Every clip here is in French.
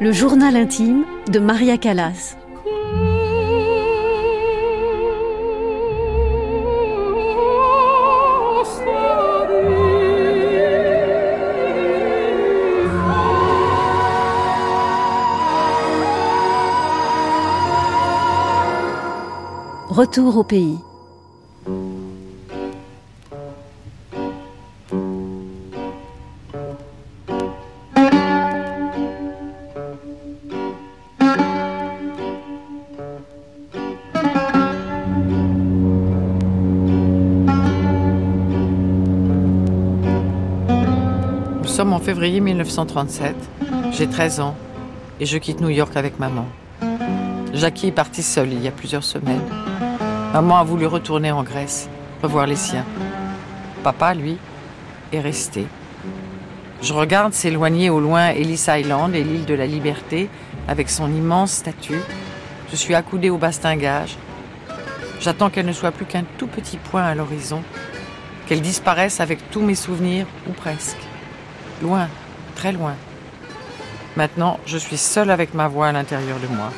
Le journal intime de Maria Callas. Retour au pays. Nous sommes en février 1937. J'ai 13 ans et je quitte New York avec maman. Jackie est partie seule il y a plusieurs semaines. Maman a voulu retourner en Grèce, revoir les siens. Papa, lui, est resté. Je regarde s'éloigner au loin Ellis Island et l'île de la Liberté avec son immense statue. Je suis accoudée au bastingage. J'attends qu'elle ne soit plus qu'un tout petit point à l'horizon, qu'elle disparaisse avec tous mes souvenirs, ou presque. Loin, très loin. Maintenant, je suis seule avec ma voix à l'intérieur de moi.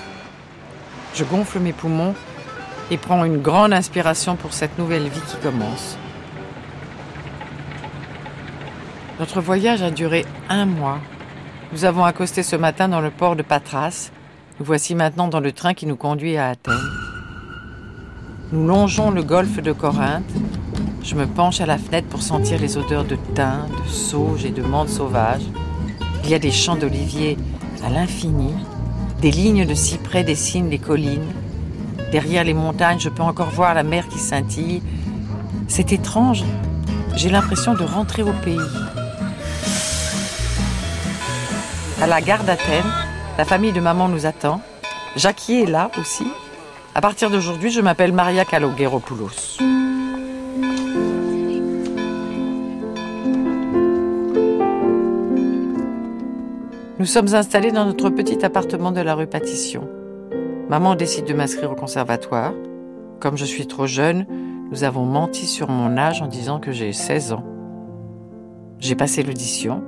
Je gonfle mes poumons et prends une grande inspiration pour cette nouvelle vie qui commence. Notre voyage a duré un mois. Nous avons accosté ce matin dans le port de Patras. Nous voici maintenant dans le train qui nous conduit à Athènes. Nous longeons le golfe de Corinthe. Je me penche à la fenêtre pour sentir les odeurs de thym, de sauge et de menthe sauvage. Il y a des champs d'oliviers à l'infini. Des lignes de cyprès dessinent les collines. Derrière les montagnes, je peux encore voir la mer qui scintille. C'est étrange. J'ai l'impression de rentrer au pays. À la gare d'Athènes, la famille de maman nous attend. Jackie est là aussi. À partir d'aujourd'hui, je m'appelle Maria Kalogeropoulos. Nous sommes installés dans notre petit appartement de la rue Pâtission. Maman décide de m'inscrire au conservatoire. Comme je suis trop jeune, nous avons menti sur mon âge en disant que j'ai 16 ans. J'ai passé l'audition.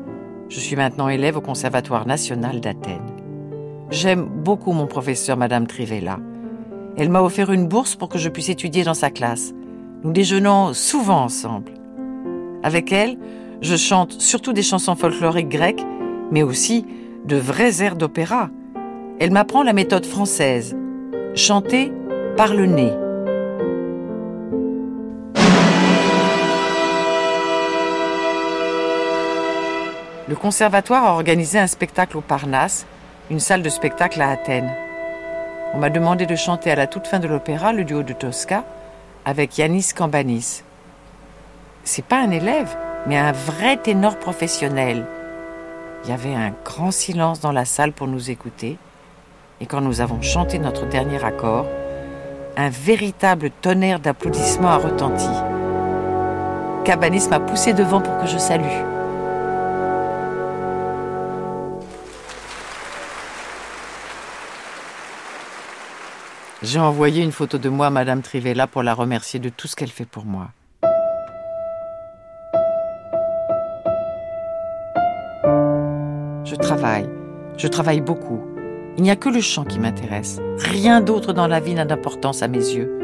Je suis maintenant élève au Conservatoire national d'Athènes. J'aime beaucoup mon professeur, Madame Trivella. Elle m'a offert une bourse pour que je puisse étudier dans sa classe. Nous déjeunons souvent ensemble. Avec elle, je chante surtout des chansons folkloriques grecques, mais aussi de vrais airs d'opéra. Elle m'apprend la méthode française, chanter par le nez. Le conservatoire a organisé un spectacle au Parnasse, une salle de spectacle à Athènes. On m'a demandé de chanter à la toute fin de l'opéra le duo de Tosca avec Yanis Kambanis. C'est pas un élève, mais un vrai ténor professionnel. Il y avait un grand silence dans la salle pour nous écouter. Et quand nous avons chanté notre dernier accord, un véritable tonnerre d'applaudissements a retenti. Cabanis m'a poussé devant pour que je salue. J'ai envoyé une photo de moi à Madame Trivella pour la remercier de tout ce qu'elle fait pour moi. Je travaille. Je travaille beaucoup. Il n'y a que le chant qui m'intéresse. Rien d'autre dans la vie n'a d'importance à mes yeux.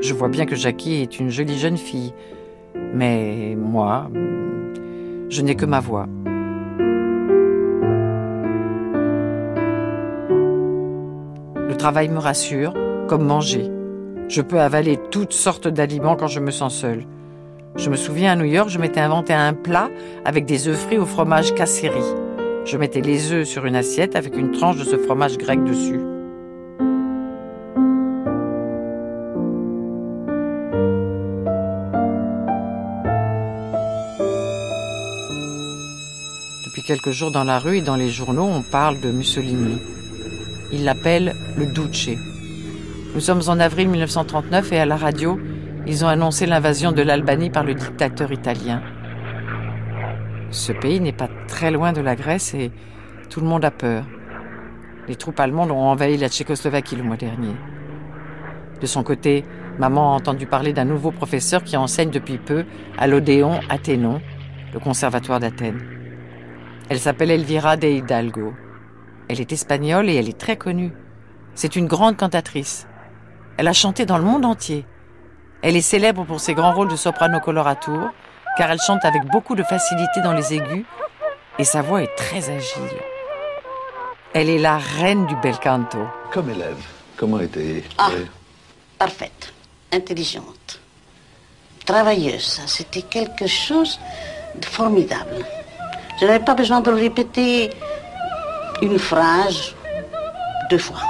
Je vois bien que Jackie est une jolie jeune fille. Mais moi, je n'ai que ma voix. Le travail me rassure, comme manger. Je peux avaler toutes sortes d'aliments quand je me sens seule. Je me souviens à New York, je m'étais inventé un plat avec des œufs frits au fromage casseri. Je mettais les œufs sur une assiette avec une tranche de ce fromage grec dessus. Depuis quelques jours dans la rue et dans les journaux, on parle de Mussolini. Il l'appelle le Duce. Nous sommes en avril 1939 et à la radio, ils ont annoncé l'invasion de l'Albanie par le dictateur italien. Ce pays n'est pas très loin de la Grèce et tout le monde a peur. Les troupes allemandes ont envahi la Tchécoslovaquie le mois dernier. De son côté, maman a entendu parler d'un nouveau professeur qui enseigne depuis peu à l'Odéon Athénon, le conservatoire d'Athènes. Elle s'appelle Elvira de Hidalgo. Elle est espagnole et elle est très connue. C'est une grande cantatrice. Elle a chanté dans le monde entier. Elle est célèbre pour ses grands rôles de soprano coloratura, car elle chante avec beaucoup de facilité dans les aigus et sa voix est très agile. Elle est la reine du bel canto. Comme élève, comment était Ah, parfaite, intelligente, travailleuse. C'était quelque chose de formidable. Je n'avais pas besoin de répéter une phrase deux fois.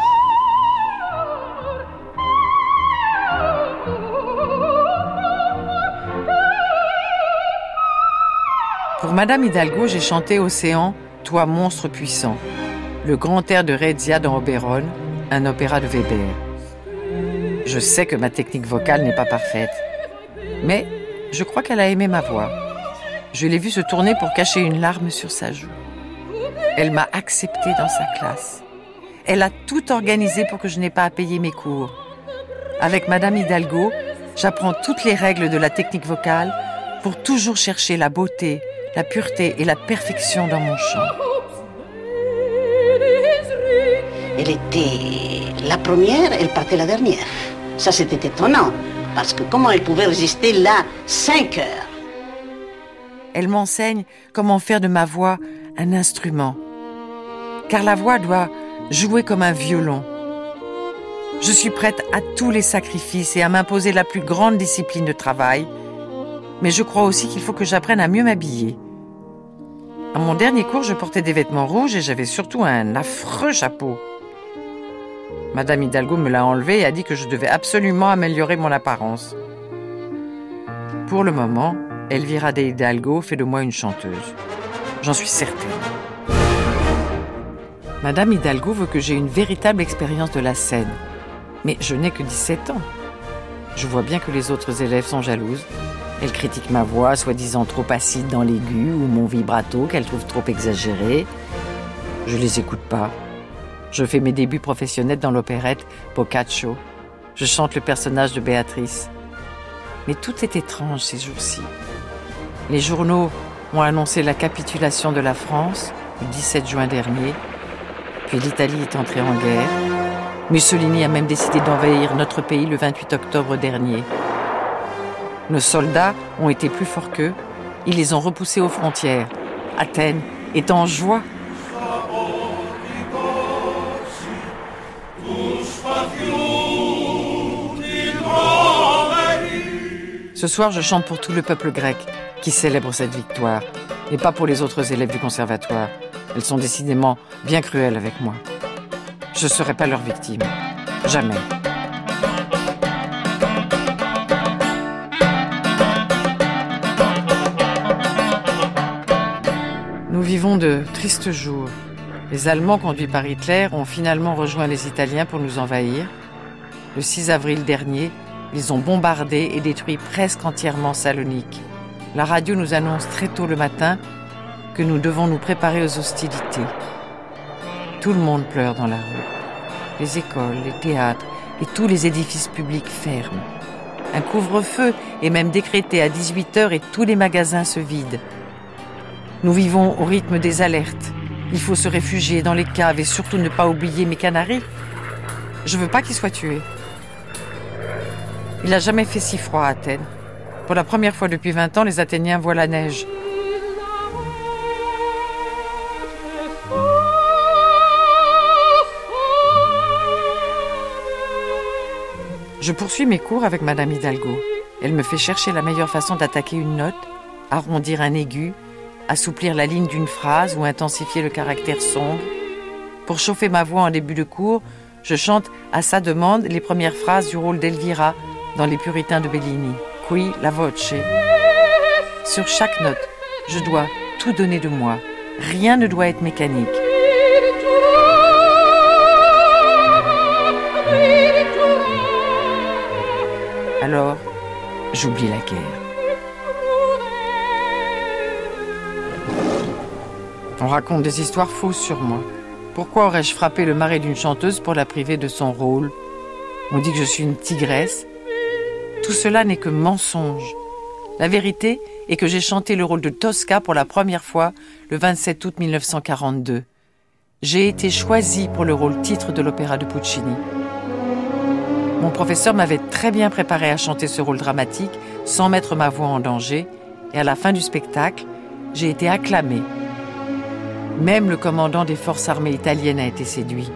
Madame Hidalgo, j'ai chanté Océan, toi monstre puissant, le grand air de Rezia dans Oberon, un opéra de Weber. Je sais que ma technique vocale n'est pas parfaite, mais je crois qu'elle a aimé ma voix. Je l'ai vue se tourner pour cacher une larme sur sa joue. Elle m'a acceptée dans sa classe. Elle a tout organisé pour que je n'ai pas à payer mes cours. Avec Madame Hidalgo, j'apprends toutes les règles de la technique vocale pour toujours chercher la beauté, la pureté et la perfection dans mon chant. Elle était la première, elle partait la dernière. Ça, c'était étonnant, parce que comment elle pouvait résister là cinq heures? Elle m'enseigne comment faire de ma voix un instrument. Car la voix doit jouer comme un violon. Je suis prête à tous les sacrifices et à m'imposer la plus grande discipline de travail, mais je crois aussi qu'il faut que j'apprenne à mieux m'habiller. À mon dernier cours, je portais des vêtements rouges et j'avais surtout un affreux chapeau. Madame Hidalgo me l'a enlevé et a dit que je devais absolument améliorer mon apparence. Pour le moment, Elvira de Hidalgo fait de moi une chanteuse. J'en suis certaine. Madame Hidalgo veut que j'ai une véritable expérience de la scène. Mais je n'ai que 17 ans. Je vois bien que les autres élèves sont jalouses. Elles critiquent ma voix, soi-disant trop acide dans l'aigu, ou mon vibrato qu'elles trouvent trop exagéré. Je les écoute pas. Je fais mes débuts professionnels dans l'opérette Boccaccio. Je chante le personnage de Béatrice. Mais tout est étrange ces jours-ci. Les journaux ont annoncé la capitulation de la France le 17 juin dernier. Puis l'Italie est entrée en guerre. Mussolini a même décidé d'envahir notre pays le 28 octobre dernier. Nos soldats ont été plus forts qu'eux. Ils les ont repoussés aux frontières. Athènes est en joie. Ce soir, je chante pour tout le peuple grec qui célèbre cette victoire, et pas pour les autres élèves du conservatoire. Elles sont décidément bien cruelles avec moi. Je ne serai pas leur victime. Jamais. Vivons de tristes jours. Les Allemands conduits par Hitler ont finalement rejoint les Italiens pour nous envahir. Le 6 avril dernier, ils ont bombardé et détruit presque entièrement Salonique. La radio nous annonce très tôt le matin que nous devons nous préparer aux hostilités. Tout le monde pleure dans la rue. Les écoles, les théâtres et tous les édifices publics ferment. Un couvre-feu est même décrété à 18h et tous les magasins se vident. Nous vivons au rythme des alertes. Il faut se réfugier dans les caves et surtout ne pas oublier mes canaris. Je veux pas qu'ils soient tués. Il n'a jamais fait si froid à Athènes. Pour la première fois depuis 20 ans, les Athéniens voient la neige. Je poursuis mes cours avec Madame Hidalgo. Elle me fait chercher la meilleure façon d'attaquer une note, arrondir un aigu, assouplir la ligne d'une phrase ou intensifier le caractère sombre. Pour chauffer ma voix en début de cours, je chante à sa demande les premières phrases du rôle d'Elvira dans Les Puritains de Bellini, Qui la voce. Sur chaque note, je dois tout donner de moi. Rien ne doit être mécanique. Alors, j'oublie la guerre. On raconte des histoires fausses sur moi. Pourquoi aurais-je frappé le mari d'une chanteuse pour la priver de son rôle? On dit que je suis une tigresse. Tout cela n'est que mensonge. La vérité est que j'ai chanté le rôle de Tosca pour la première fois le 27 août 1942. J'ai été choisie pour le rôle titre de l'opéra de Puccini. Mon professeur m'avait très bien préparé à chanter ce rôle dramatique sans mettre ma voix en danger, et à la fin du spectacle, j'ai été acclamée. Même le commandant des forces armées italiennes a été séduit.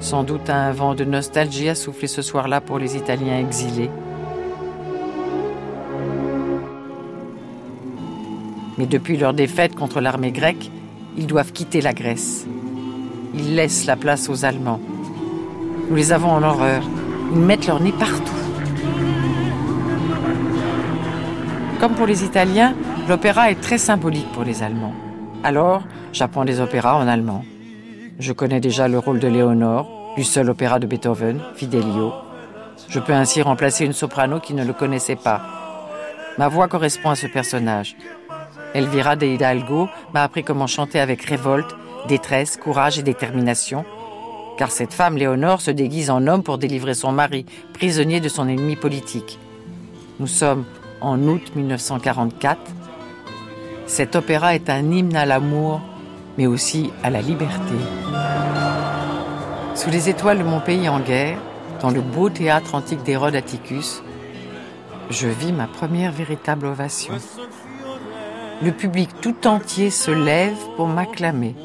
Sans doute un vent de nostalgie a soufflé ce soir-là pour les Italiens exilés. Mais depuis leur défaite contre l'armée grecque, ils doivent quitter la Grèce. Ils laissent la place aux Allemands. Nous les avons en horreur. Ils mettent leur nez partout. Comme pour les Italiens, l'opéra est très symbolique pour les Allemands. Alors, j'apprends des opéras en allemand. Je connais déjà le rôle de Léonore, du seul opéra de Beethoven, Fidelio. Je peux ainsi remplacer une soprano qui ne le connaissait pas. Ma voix correspond à ce personnage. Elvira de Hidalgo m'a appris comment chanter avec révolte, détresse, courage et détermination, car cette femme, Léonore, se déguise en homme pour délivrer son mari, prisonnier de son ennemi politique. Nous sommes en août 1944. Cet opéra est un hymne à l'amour, mais aussi à la liberté. Sous les étoiles de mon pays en guerre, dans le beau théâtre antique d'Hérode Atticus, je vis ma première véritable ovation. Le public tout entier se lève pour m'acclamer.